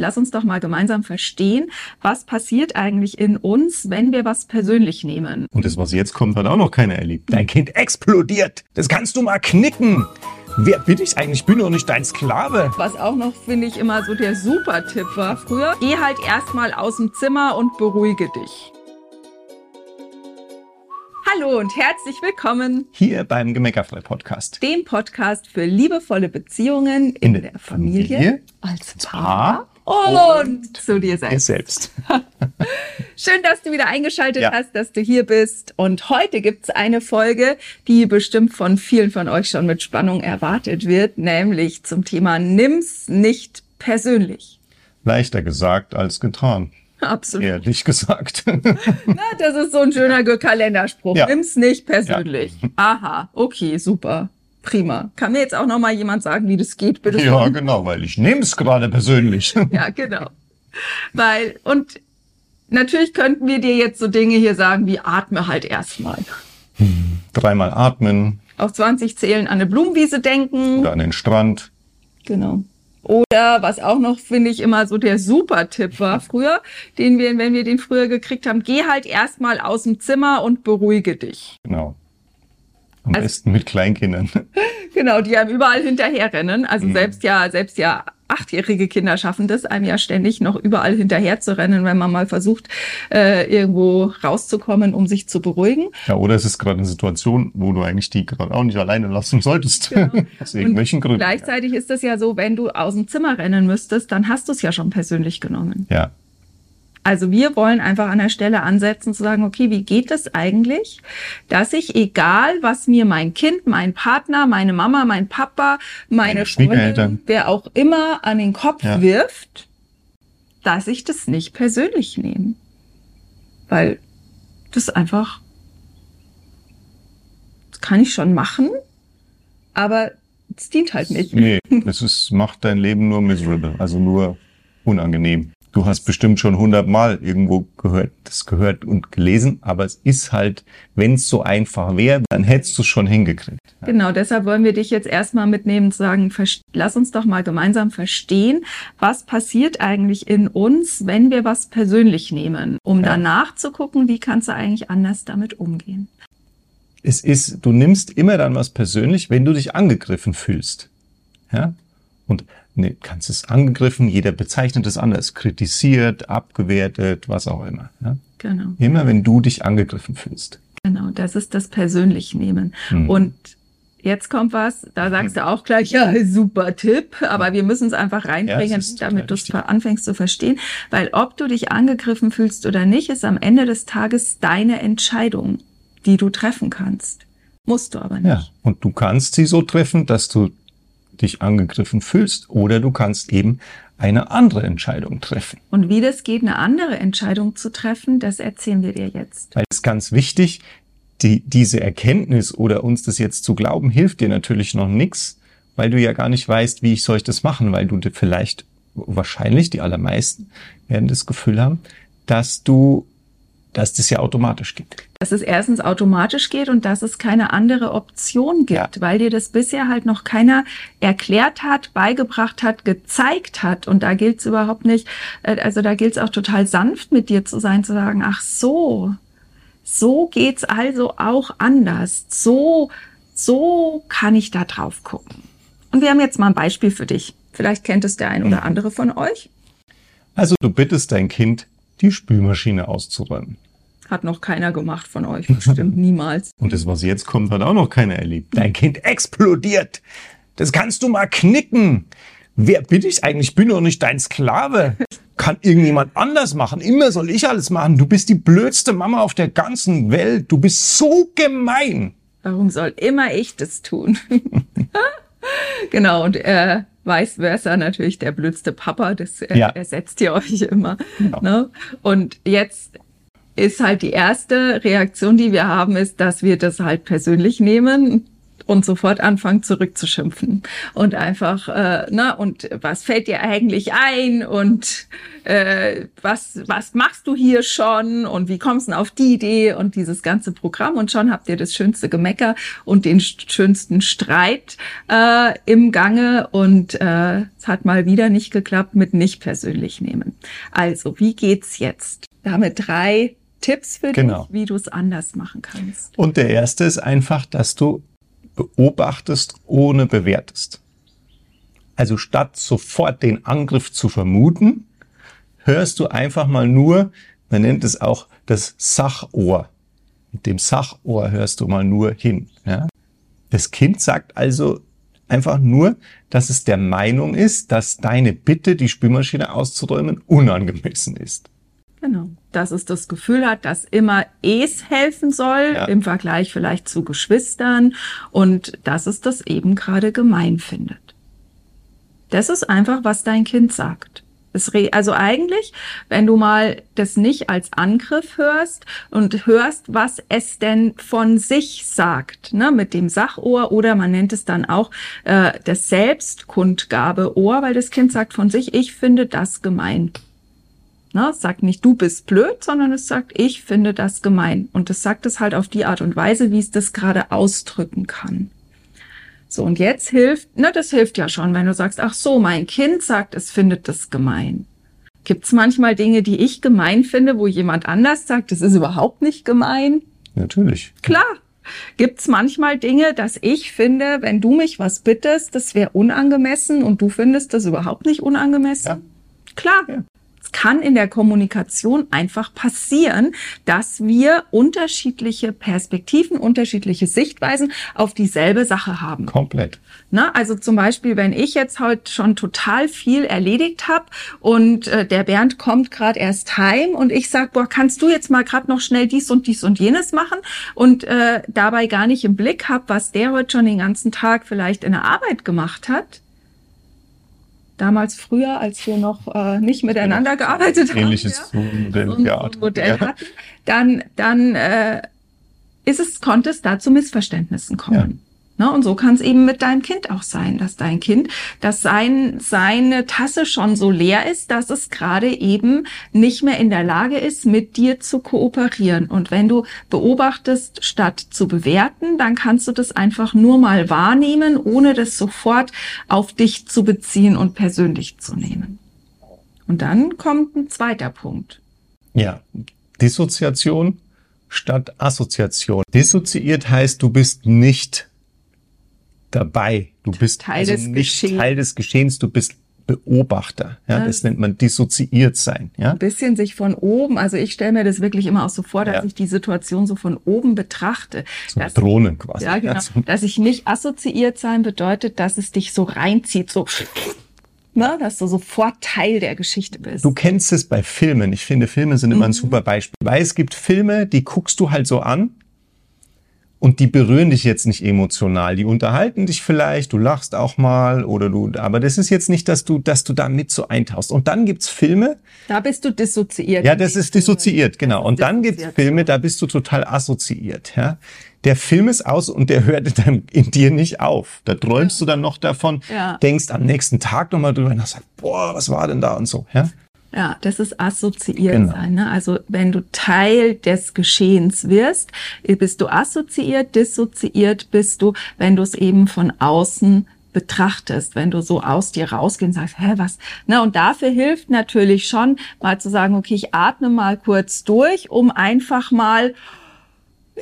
lass uns doch mal gemeinsam verstehen, was passiert eigentlich in uns, wenn wir was persönlich nehmen. Und das, was jetzt kommt, hat auch noch keiner erlebt. Dein Kind explodiert. Das kannst du mal knicken. Wer bin ich eigentlich? Ich bin doch nicht dein Sklave. Was auch noch, finde ich, immer so der Super-Tipp war früher. Geh halt erstmal aus dem Zimmer und beruhige dich. Hallo und herzlich willkommen Hier beim Gemeckerfrei Podcast. dem Podcast für liebevolle Beziehungen in, der Familie, als Paar und zu dir selbst. selbst. Schön, dass du wieder eingeschaltet Ja. hast, dass du hier bist. Und heute gibt's eine Folge, die bestimmt von vielen von euch schon mit Spannung erwartet wird, nämlich zum Thema Nimm's nicht persönlich. Leichter gesagt als getan. Absolut. Ehrlich gesagt. Na, das ist so ein schöner Kalenderspruch. Ja. Nimm's nicht persönlich. Aha, okay, super. Prima. Kann mir jetzt auch noch mal jemand sagen, wie das geht, bitte? ja, genau, weil ich nehme es gerade persönlich. Ja, genau. Weil, und natürlich könnten wir dir jetzt so Dinge hier sagen wie atme halt erstmal. Dreimal atmen Auf 20 zählen an eine Blumenwiese denken. oder an den Strand. Genau. Oder was auch noch, finde ich, immer so der Super-Tipp war früher, den wir, wenn wir den früher gekriegt haben, geh halt erstmal aus dem Zimmer und beruhige dich. Genau. Am Also- besten mit Kleinkindern. Genau, die einem überall hinterherrennen. Also selbst ja, selbst ja achtjährige Kinder schaffen das, einem ja ständig noch überall hinterher zu rennen, wenn man mal versucht, äh, irgendwo rauszukommen, um sich zu beruhigen. Ja, oder es ist gerade eine Situation, wo du eigentlich die gerade auch nicht alleine lassen solltest. Genau. Aus irgendwelchen Gründen. Gleichzeitig ist das ja so, wenn du aus dem Zimmer rennen müsstest, dann hast du es ja schon persönlich genommen. Ja. Also wir wollen einfach an der Stelle ansetzen zu sagen, okay, wie geht es eigentlich, dass ich, egal was mir mein Kind, mein Partner, meine Mama, mein Papa, meine Meine. Freundin, wer auch immer an den Kopf Ja. wirft, dass ich das nicht persönlich nehme. Weil das einfach, das kann ich schon machen, aber es dient halt nicht. Nee, es ist, macht dein Leben nur miserable, also nur unangenehm. Du hast bestimmt schon hundertmal irgendwo gehört, das gehört und gelesen, aber es ist halt, wenn es so einfach wäre, dann hättest du es schon hingekriegt. Genau, deshalb wollen wir dich jetzt erstmal mitnehmen, zu sagen, lass uns doch mal gemeinsam verstehen, was passiert eigentlich in uns, wenn wir was persönlich nehmen, um Ja. danach zu gucken, wie kannst du eigentlich anders damit umgehen. Es ist, du nimmst immer dann was persönlich, wenn du dich angegriffen fühlst. Ja? Und ne, kannst es angegriffen, jeder bezeichnet es anders, kritisiert, abgewertet, was auch immer. Ja? Genau, Immer wenn du dich angegriffen fühlst. genau, das ist das persönlich nehmen. Mhm. Und jetzt kommt was, da sagst du auch gleich, ja, super Tipp, aber wir müssen es einfach Ja, reinbringen, total damit du es anfängst zu verstehen, weil ob du dich angegriffen fühlst oder nicht, ist am Ende des Tages deine Entscheidung, die du treffen kannst. Musst du aber nicht. Ja, und du kannst sie so treffen, dass du dich angegriffen fühlst oder du kannst eben eine andere Entscheidung treffen. Und wie das geht, eine andere Entscheidung zu treffen, das erzählen wir dir jetzt. Weil es ist ganz wichtig, die, diese Erkenntnis oder uns das jetzt zu glauben, hilft dir natürlich noch nichts, weil du ja gar nicht weißt, wie ich soll ich das machen, weil du dir vielleicht, wahrscheinlich die allermeisten werden das Gefühl haben, dass du, dass das ja automatisch geht. Dass es erstens automatisch geht und dass es keine andere Option gibt, Ja. weil dir das bisher halt noch keiner erklärt hat, beigebracht hat, gezeigt hat. Und da gilt es überhaupt nicht, äh, also da gilt es auch total sanft mit dir zu sein, zu sagen, ach so, so geht's also auch anders. So, so kann ich da drauf gucken. Und wir haben jetzt mal ein Beispiel für dich. Vielleicht kennt es der ein oder andere von euch. Also du bittest dein Kind, die Spülmaschine auszuräumen. Hat noch keiner gemacht von euch, bestimmt niemals. Und das, was jetzt kommt, hat auch noch keiner erlebt. Dein Kind explodiert. Das kannst du mal knicken. Wer bin ich eigentlich? Ich bin doch nicht dein Sklave. Kann irgendjemand anders machen. Immer soll ich alles machen. Du bist die blödste Mama auf der ganzen Welt. Du bist so gemein. Warum soll immer ich das tun? genau, und äh, vice versa natürlich der blödste Papa, das äh, Ja. ersetzt ihr euch immer. Genau. Ne? Und jetzt ist halt die erste Reaktion, die wir haben, ist, dass wir das halt persönlich nehmen und sofort anfangen zurückzuschimpfen und einfach, äh, na, und was fällt dir eigentlich ein und äh, was, was machst du hier schon und wie kommst du auf die Idee und dieses ganze Programm und schon habt ihr das schönste Gemecker und den schönsten Streit äh, im Gange und äh, es hat mal wieder nicht geklappt mit nicht persönlich nehmen. Also, wie geht's jetzt? Damit drei Tipps für genau. dich, wie du es anders machen kannst. Und der erste ist einfach, dass du beobachtest, ohne bewertest. Also statt sofort den Angriff zu vermuten, hörst du einfach mal nur, man nennt es auch das Sachohr. Mit dem Sachohr hörst du mal nur hin. Ja? Das Kind sagt also einfach nur, dass es der Meinung ist, dass deine Bitte, die Spülmaschine auszuräumen, unangemessen ist. Genau. Dass es das Gefühl hat, dass immer es helfen soll, ja. im Vergleich vielleicht zu Geschwistern und dass es das eben gerade gemein findet. Das ist einfach, was dein Kind sagt. also eigentlich, wenn du mal das nicht als Angriff hörst und hörst, was es denn von sich sagt, ne, mit dem Sachohr oder man nennt es dann auch äh, das Selbstkundgabeohr, weil das Kind sagt von sich, ich finde das gemein. Ne, es sagt nicht, du bist blöd, sondern es sagt, ich finde das gemein. Und es sagt es halt auf die Art und Weise, wie es das gerade ausdrücken kann. So, und jetzt hilft, ne, das hilft ja schon, wenn du sagst, ach so, mein Kind sagt, es findet das gemein. Gibt es manchmal Dinge, die ich gemein finde, wo jemand anders sagt, das ist überhaupt nicht gemein? Natürlich. Klar. Gibt es manchmal Dinge, dass ich finde, wenn du mich was bittest, das wäre unangemessen und du findest das überhaupt nicht unangemessen? Ja. Klar. Ja kann in der Kommunikation einfach passieren, dass wir unterschiedliche Perspektiven, unterschiedliche Sichtweisen auf dieselbe Sache haben. Komplett. Na, also zum Beispiel, wenn ich jetzt heute schon total viel erledigt habe und äh, der Bernd kommt gerade erst heim und ich sag, boah, kannst du jetzt mal gerade noch schnell dies und dies und jenes machen und äh, dabei gar nicht im Blick habe, was der heute schon den ganzen Tag vielleicht in der Arbeit gemacht hat, damals früher, als wir noch äh, nicht miteinander gearbeitet haben, ähnliches ja, ja. Modell ja. hatten, dann, dann äh, ist es, konnte es da zu Missverständnissen kommen. Ne? Und so kann es eben mit deinem Kind auch sein, dass dein Kind, dass sein, seine Tasse schon so leer ist, dass es gerade eben nicht mehr in der Lage ist, mit dir zu kooperieren. Und wenn du beobachtest, statt zu bewerten, dann kannst du das einfach nur mal wahrnehmen, ohne das sofort auf dich zu beziehen und persönlich zu nehmen. Und dann kommt ein zweiter Punkt. Ja, Dissoziation statt Assoziation. Dissoziiert heißt, du bist nicht dabei. Du bist Teil also nicht Geschehen. Teil des Geschehens, du bist Beobachter. Ja, das nennt man dissoziiert sein. Ja? Ein bisschen sich von oben, also ich stelle mir das wirklich immer auch so vor, dass ja. ich die Situation so von oben betrachte. So dass, Drohnen quasi. Ja, genau. Ja, Dass ich nicht assoziiert sein bedeutet, dass es dich so reinzieht, so Ne, dass du sofort Teil der Geschichte bist. Du kennst es bei Filmen. Ich finde, Filme sind immer mhm. ein super Beispiel. Weil es gibt Filme, die guckst du halt so an und die berühren dich jetzt nicht emotional. Die unterhalten dich vielleicht, du lachst auch mal oder du, aber das ist jetzt nicht, dass du, dass du da mit so eintauchst. Und dann gibt's Filme. Da bist du dissoziiert. Ja, das ist dissoziiert, genau. Und dann gibt's Filme, da bist du total assoziiert, ja. Der Film ist aus und der hört dann in dir nicht auf. Da träumst ja. du dann noch davon, ja. denkst am nächsten Tag nochmal drüber und sagst, boah, was war denn da und so, ja. Ja, das ist assoziiert genau. sein. Ne? Also wenn du Teil des Geschehens wirst, bist du assoziiert, dissoziiert bist du, wenn du es eben von außen betrachtest, wenn du so aus dir rausgehst und sagst, hä, was? Ne, und dafür hilft natürlich schon, mal zu sagen, okay, ich atme mal kurz durch, um einfach mal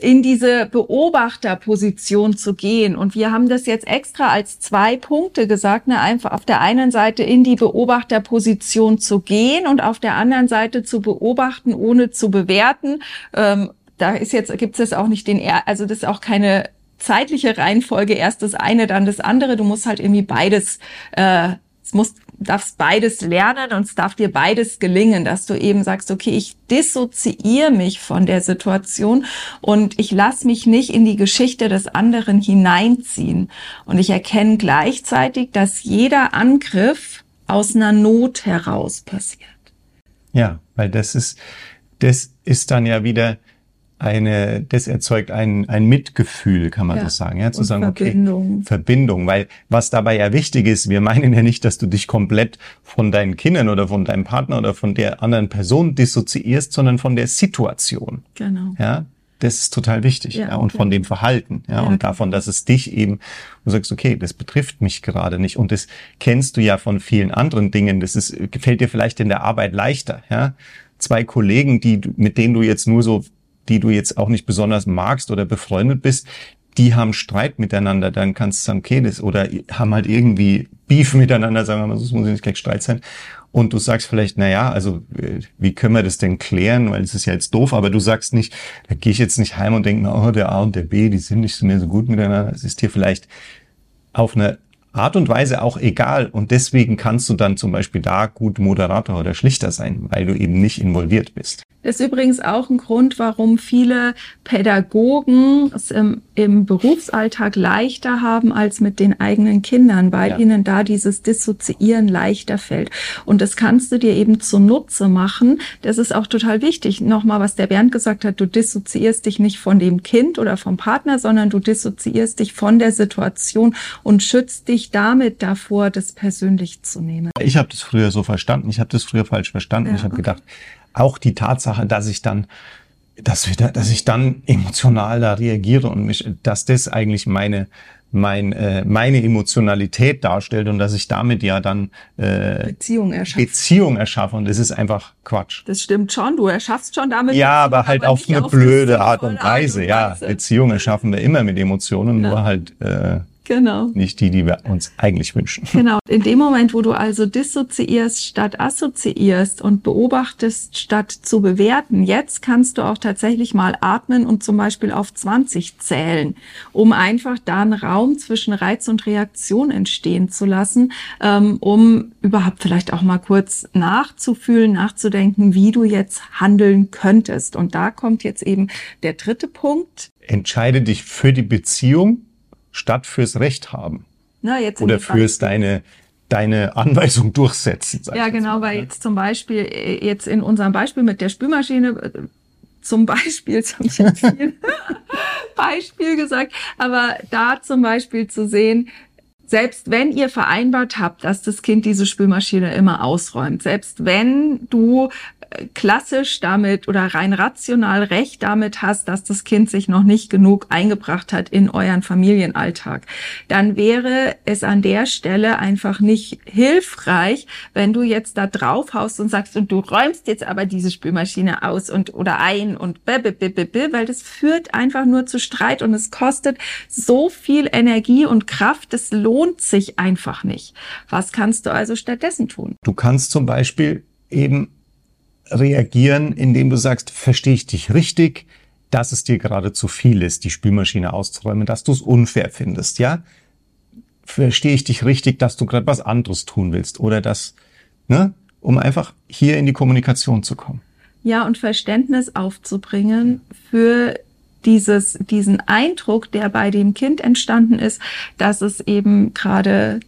in diese Beobachterposition zu gehen. Und wir haben das jetzt extra als zwei Punkte gesagt, ne? einfach auf der einen Seite in die Beobachterposition zu gehen und auf der anderen Seite zu beobachten, ohne zu bewerten. Ähm, da ist jetzt, gibt es auch nicht den, also das ist auch keine zeitliche Reihenfolge, erst das eine, dann das andere. Du musst halt irgendwie beides, äh, es muss darfst beides lernen und es darf dir beides gelingen, dass du eben sagst, okay, ich dissoziiere mich von der Situation und ich lasse mich nicht in die Geschichte des anderen hineinziehen. Und ich erkenne gleichzeitig, dass jeder Angriff aus einer Not heraus passiert. Ja, weil das ist, das ist dann ja wieder eine, das erzeugt ein, ein Mitgefühl, kann man ja. so sagen, ja, zu und sagen, Verbindung. okay, Verbindung, weil was dabei ja wichtig ist, wir meinen ja nicht, dass du dich komplett von deinen Kindern oder von deinem Partner oder von der anderen Person dissoziierst, sondern von der Situation. Genau. Ja, das ist total wichtig. Ja, ja und von dem Verhalten. Ja, ja, und davon, dass es dich eben, du sagst, okay, das betrifft mich gerade nicht. Und das kennst du ja von vielen anderen Dingen. Das ist, gefällt dir vielleicht in der Arbeit leichter. Ja, zwei Kollegen, die, mit denen du jetzt nur so die du jetzt auch nicht besonders magst oder befreundet bist, die haben Streit miteinander, dann kannst du sagen, okay, das, oder haben halt irgendwie Beef miteinander, sagen wir mal, das muss nicht gleich Streit sein. Und du sagst vielleicht, na ja, also äh, wie können wir das denn klären, weil es ist ja jetzt doof, aber du sagst nicht, da gehe ich jetzt nicht heim und denke, oh, der A und der B, die sind nicht mehr so gut miteinander. Es ist dir vielleicht auf eine Art und Weise auch egal. Und deswegen kannst du dann zum Beispiel da gut Moderator oder Schlichter sein, weil du eben nicht involviert bist. Das ist übrigens auch ein Grund, warum viele Pädagogen es im, im Berufsalltag leichter haben als mit den eigenen Kindern, weil ja. ihnen da dieses Dissoziieren leichter fällt. Und das kannst du dir eben zunutze machen. Das ist auch total wichtig. Nochmal, was der Bernd gesagt hat, du dissoziierst dich nicht von dem Kind oder vom Partner, sondern du dissoziierst dich von der Situation und schützt dich damit davor, das persönlich zu nehmen. Ich habe das früher so verstanden. Ich habe das früher falsch verstanden. Ja. Ich habe gedacht, auch die Tatsache, dass ich dann dass, wir da, dass ich dann emotional da reagiere und mich, dass das eigentlich meine mein, äh, meine Emotionalität darstellt und dass ich damit ja dann äh, Beziehung erschaffe. Beziehung erschaffe und das ist einfach Quatsch. Das stimmt schon, du erschaffst schon damit. Ja, aber halt aber auf eine auf blöde Art und Weise. Art und Weise. Ja, Beziehung erschaffen wir immer mit Emotionen, ja. nur halt äh, Genau. Nicht die, die wir uns eigentlich wünschen. Genau. In dem Moment, wo du also dissoziierst statt assoziierst und beobachtest statt zu bewerten, jetzt kannst du auch tatsächlich mal atmen und zum Beispiel auf 20 zählen, um einfach da einen Raum zwischen Reiz und Reaktion entstehen zu lassen, ähm, um überhaupt vielleicht auch mal kurz nachzufühlen, nachzudenken, wie du jetzt handeln könntest. Und da kommt jetzt eben der dritte Punkt. Entscheide dich für die Beziehung statt fürs Recht haben. Na, jetzt Oder fürs deine, deine Anweisung durchsetzen. Ja, genau, weil jetzt zum Beispiel, äh, jetzt in unserem Beispiel mit der Spülmaschine, äh, zum Beispiel, jetzt habe ich jetzt viel Beispiel gesagt, aber da zum Beispiel zu sehen, selbst wenn ihr vereinbart habt, dass das Kind diese Spülmaschine immer ausräumt, selbst wenn du klassisch damit oder rein rational recht damit hast, dass das Kind sich noch nicht genug eingebracht hat in euren Familienalltag, dann wäre es an der Stelle einfach nicht hilfreich, wenn du jetzt da drauf haust und sagst, und du räumst jetzt aber diese Spülmaschine aus und oder ein und weil das führt einfach nur zu Streit und es kostet so viel Energie und Kraft, das lohnt sich einfach nicht. Was kannst du also stattdessen tun? Du kannst zum Beispiel eben reagieren, indem du sagst, verstehe ich dich richtig, dass es dir gerade zu viel ist, die Spülmaschine auszuräumen, dass du es unfair findest, ja? Verstehe ich dich richtig, dass du gerade was anderes tun willst oder das, ne? Um einfach hier in die Kommunikation zu kommen. Ja, und Verständnis aufzubringen für dieses, diesen Eindruck, der bei dem Kind entstanden ist, dass es eben gerade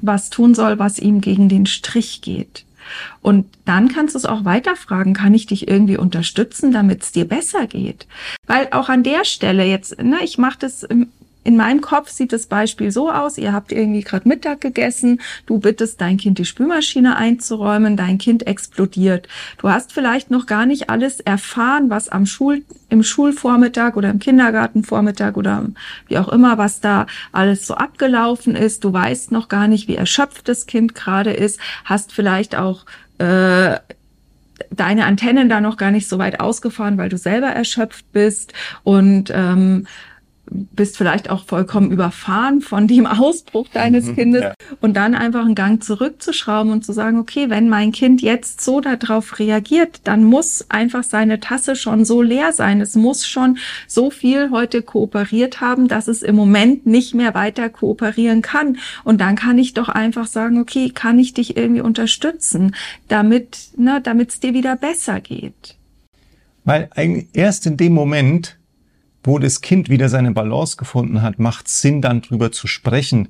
was tun soll, was ihm gegen den Strich geht. Und dann kannst du es auch weiterfragen, kann ich dich irgendwie unterstützen, damit es dir besser geht? Weil auch an der Stelle jetzt, ne, ich mache das in meinem Kopf sieht das Beispiel so aus, ihr habt irgendwie gerade Mittag gegessen, du bittest dein Kind die Spülmaschine einzuräumen, dein Kind explodiert. Du hast vielleicht noch gar nicht alles erfahren, was am Schul im Schulvormittag oder im Kindergartenvormittag oder wie auch immer, was da alles so abgelaufen ist. Du weißt noch gar nicht, wie erschöpft das Kind gerade ist, hast vielleicht auch äh, deine Antennen da noch gar nicht so weit ausgefahren, weil du selber erschöpft bist. Und ähm, bist vielleicht auch vollkommen überfahren von dem Ausbruch deines mhm, Kindes ja. und dann einfach einen Gang zurückzuschrauben und zu sagen, okay, wenn mein Kind jetzt so darauf reagiert, dann muss einfach seine Tasse schon so leer sein. Es muss schon so viel heute kooperiert haben, dass es im Moment nicht mehr weiter kooperieren kann. Und dann kann ich doch einfach sagen, okay, kann ich dich irgendwie unterstützen, damit, ne, damit es dir wieder besser geht. Weil eigentlich erst in dem Moment, wo das Kind wieder seine Balance gefunden hat, macht Sinn, dann drüber zu sprechen,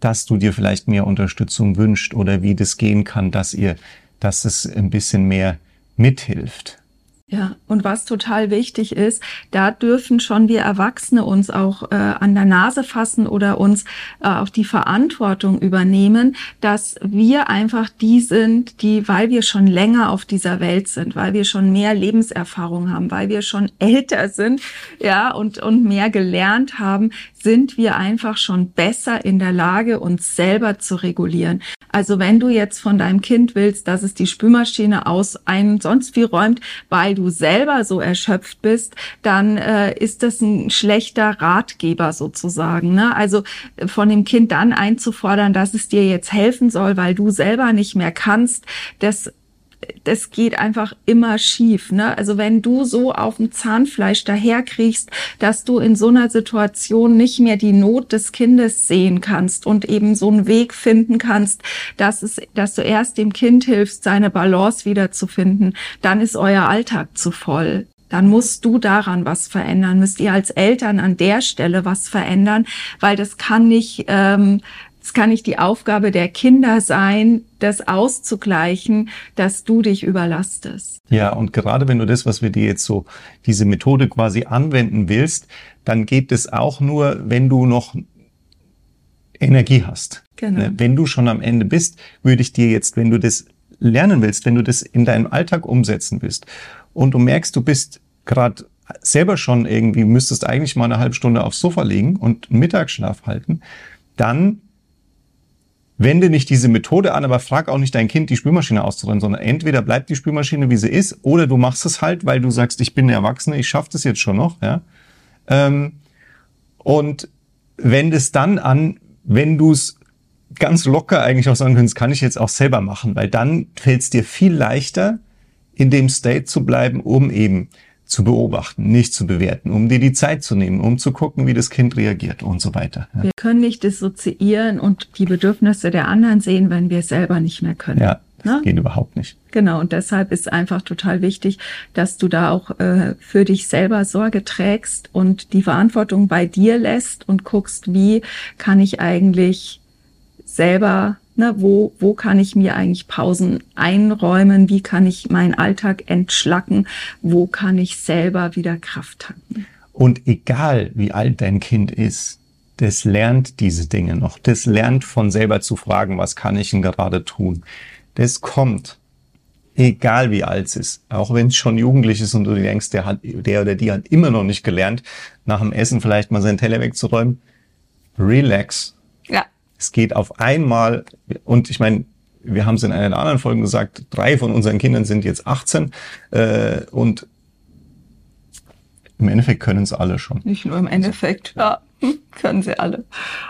dass du dir vielleicht mehr Unterstützung wünscht oder wie das gehen kann, dass ihr, dass es ein bisschen mehr mithilft. Ja, und was total wichtig ist, da dürfen schon wir Erwachsene uns auch äh, an der Nase fassen oder uns äh, auch die Verantwortung übernehmen, dass wir einfach die sind, die, weil wir schon länger auf dieser Welt sind, weil wir schon mehr Lebenserfahrung haben, weil wir schon älter sind, ja, und, und mehr gelernt haben, sind wir einfach schon besser in der Lage, uns selber zu regulieren. Also wenn du jetzt von deinem Kind willst, dass es die Spülmaschine aus einem sonst wie räumt, weil du selber so erschöpft bist, dann äh, ist das ein schlechter Ratgeber sozusagen. Ne? Also äh, von dem Kind dann einzufordern, dass es dir jetzt helfen soll, weil du selber nicht mehr kannst, das das geht einfach immer schief. Ne? Also wenn du so auf dem Zahnfleisch daherkriegst, dass du in so einer Situation nicht mehr die Not des Kindes sehen kannst und eben so einen Weg finden kannst, dass es, dass du erst dem Kind hilfst, seine Balance wiederzufinden, dann ist euer Alltag zu voll dann musst du daran was verändern, müsst ihr als Eltern an der Stelle was verändern, weil das kann nicht ähm, es kann nicht die Aufgabe der Kinder sein, das auszugleichen, dass du dich überlastest. Ja, und gerade wenn du das, was wir dir jetzt so, diese Methode quasi anwenden willst, dann geht es auch nur, wenn du noch Energie hast. Genau. Ne, wenn du schon am Ende bist, würde ich dir jetzt, wenn du das lernen willst, wenn du das in deinem Alltag umsetzen willst und du merkst, du bist gerade selber schon irgendwie, müsstest eigentlich mal eine halbe Stunde aufs Sofa liegen und einen Mittagsschlaf halten, dann wende nicht diese Methode an, aber frag auch nicht dein Kind, die Spülmaschine auszuräumen, sondern entweder bleibt die Spülmaschine, wie sie ist, oder du machst es halt, weil du sagst, ich bin eine Erwachsene, ich schaffe das jetzt schon noch. Ja? Ähm, und wende es dann an, wenn du es ganz locker eigentlich auch sagen könntest, kann ich jetzt auch selber machen, weil dann fällt es dir viel leichter, in dem State zu bleiben, um eben zu beobachten, nicht zu bewerten, um dir die Zeit zu nehmen, um zu gucken, wie das Kind reagiert und so weiter. Ja. Wir können nicht dissoziieren und die Bedürfnisse der anderen sehen, wenn wir selber nicht mehr können. Ja, das ne? geht überhaupt nicht. Genau, und deshalb ist einfach total wichtig, dass du da auch äh, für dich selber Sorge trägst und die Verantwortung bei dir lässt und guckst, wie kann ich eigentlich selber Ne, wo, wo kann ich mir eigentlich Pausen einräumen? Wie kann ich meinen Alltag entschlacken? Wo kann ich selber wieder Kraft tanken? Und egal wie alt dein Kind ist, das lernt diese Dinge noch. Das lernt von selber zu fragen, was kann ich denn gerade tun? Das kommt. Egal wie alt es ist. Auch wenn es schon jugendlich ist und du denkst, der hat, der oder die hat immer noch nicht gelernt, nach dem Essen vielleicht mal seinen Teller wegzuräumen. Relax es geht auf einmal, und ich meine, wir haben es in einer der anderen Folgen gesagt, drei von unseren Kindern sind jetzt 18 äh, und im Endeffekt können es alle schon. Nicht nur im Endeffekt, ja, können sie alle.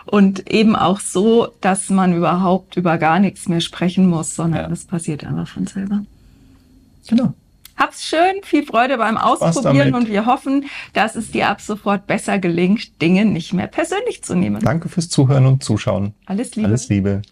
Und eben auch so, dass man überhaupt über gar nichts mehr sprechen muss, sondern ja. das passiert einfach von selber. Genau. Hab's schön, viel Freude beim Ausprobieren und wir hoffen, dass es dir ab sofort besser gelingt, Dinge nicht mehr persönlich zu nehmen. Danke fürs Zuhören und Zuschauen. Alles Liebe. Alles Liebe.